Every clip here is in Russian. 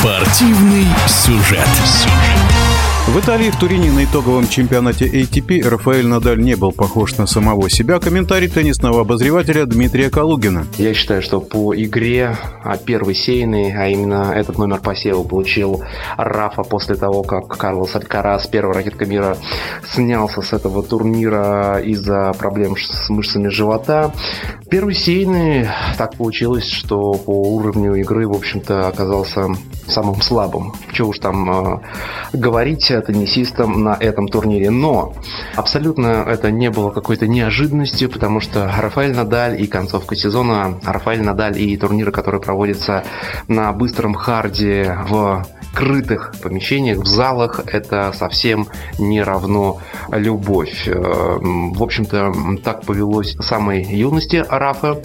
Спортивный сюжет. В Италии в Турине на итоговом чемпионате ATP Рафаэль Надаль не был похож на самого себя. Комментарий теннисного обозревателя Дмитрия Калугина. Я считаю, что по игре а, первый сейный, а именно этот номер по севу получил Рафа после того, как Карлос Алькарас, первая ракетка мира, снялся с этого турнира из-за проблем с мышцами живота. Первый сейный так получилось, что по уровню игры, в общем-то, оказался самым слабым. Чего уж там э, говорить теннисистам на этом турнире. Но абсолютно это не было какой-то неожиданностью, потому что Рафаэль Надаль и концовка сезона, Рафаэль Надаль и турниры, которые проводятся на быстром харде в крытых помещениях, в залах, это совсем не равно любовь. Э, в общем-то, так повелось с самой юности Рафа,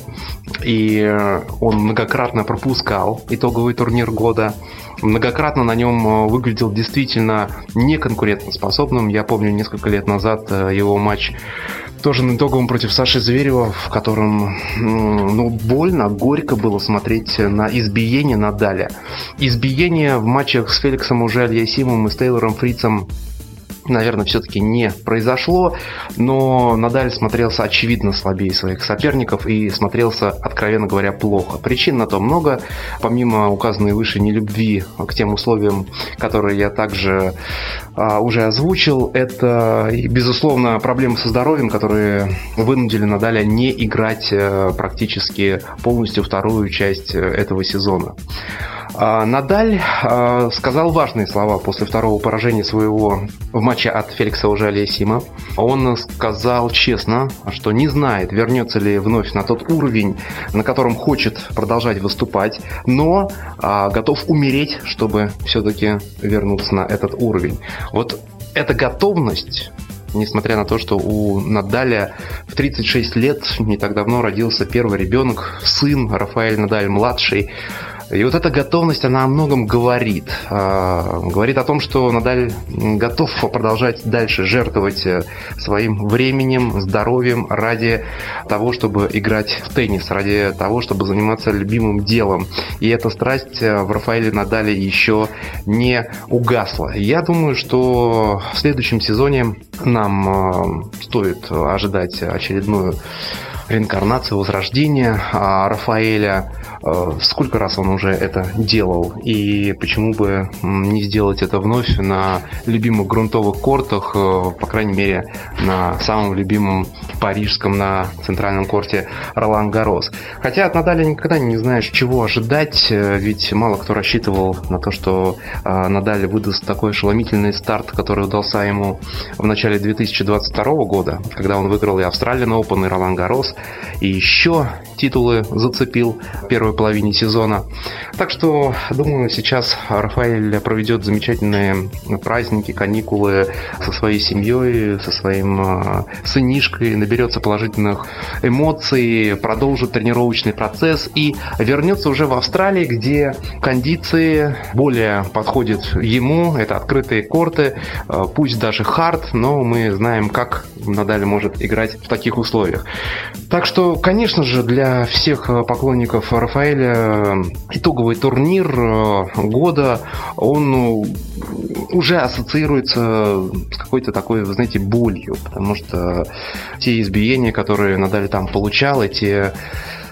и он многократно пропускал итоговый турнир года многократно на нем э, выглядел действительно неконкурентоспособным. Я помню несколько лет назад э, его матч тоже на итоговом против Саши Зверева, в котором ну, больно, горько было смотреть на избиение Надаля. Избиение в матчах с Феликсом уже Альясимом и с Тейлором Фрицем наверное, все-таки не произошло, но Надаль смотрелся очевидно слабее своих соперников и смотрелся, откровенно говоря, плохо. Причин на то много, помимо указанной выше нелюбви к тем условиям, которые я также а, уже озвучил, это, безусловно, проблемы со здоровьем, которые вынудили Надаля не играть а, практически полностью вторую часть э, этого сезона. А, Надаль а, сказал важные слова после второго поражения своего в матче от Феликса Ужалия-Сима. Он сказал честно, что не знает, вернется ли вновь на тот уровень, на котором хочет продолжать выступать, но а, готов умереть, чтобы все-таки вернуться на этот уровень. Вот эта готовность несмотря на то, что у Надаля в 36 лет не так давно родился первый ребенок, сын Рафаэль Надаль младший. И вот эта готовность, она о многом говорит. А, говорит о том, что Надаль готов продолжать дальше жертвовать э, своим временем, здоровьем ради того, чтобы играть в теннис, ради того, чтобы заниматься любимым делом. И эта страсть э, в Рафаэле Надале еще не угасла. Я думаю, что в следующем сезоне нам э, стоит ожидать очередную реинкарнацию, возрождение а, Рафаэля. Э, сколько раз он уже это делал? И почему бы не сделать это вновь на любимых грунтовых кортах, э, по крайней мере, на самом любимом парижском, на центральном корте Ролан Гарос. Хотя от Надаля никогда не знаешь, чего ожидать, э, ведь мало кто рассчитывал на то, что Надаль выдаст такой ошеломительный старт, который удался ему в начале 2022 года, когда он выиграл и Австралиан Open, и Ролан Гарос, и еще титулы зацепил в первой половине сезона. Так что, думаю, сейчас Рафаэль проведет замечательные праздники, каникулы со своей семьей, со своим а, сынишкой, наберется положительных эмоций, продолжит тренировочный процесс и вернется уже в Австралии, где кондиции более подходят ему. Это открытые корты, а, пусть даже хард, но мы знаем, как Надаль может играть в таких условиях. Так что, конечно же, для всех поклонников Рафаэля итоговый турнир э, года, он уже ассоциируется с какой-то такой, вы знаете, болью, потому что те избиения, которые Надаль там получал, эти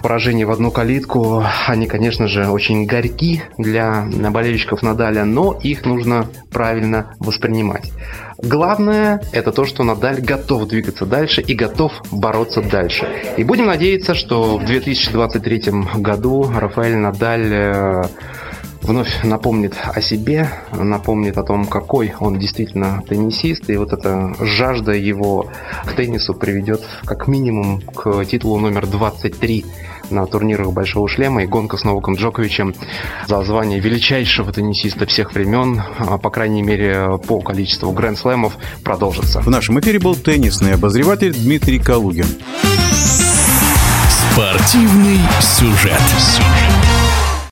поражения в одну калитку, они, конечно же, очень горьки для болельщиков Надаля, но их нужно правильно воспринимать. Главное это то, что Надаль готов двигаться дальше и готов бороться дальше. И будем надеяться, что в 2023 году Рафаэль Надаль э, вновь напомнит о себе, напомнит о том, какой он действительно теннисист, и вот эта жажда его к теннису приведет как минимум к титулу номер 23 на турнирах Большого Шлема и гонка с Новаком Джоковичем за звание величайшего теннисиста всех времен, а, по крайней мере, по количеству гранд-слэмов, продолжится. В нашем эфире был теннисный обозреватель Дмитрий Калугин. Спортивный сюжет.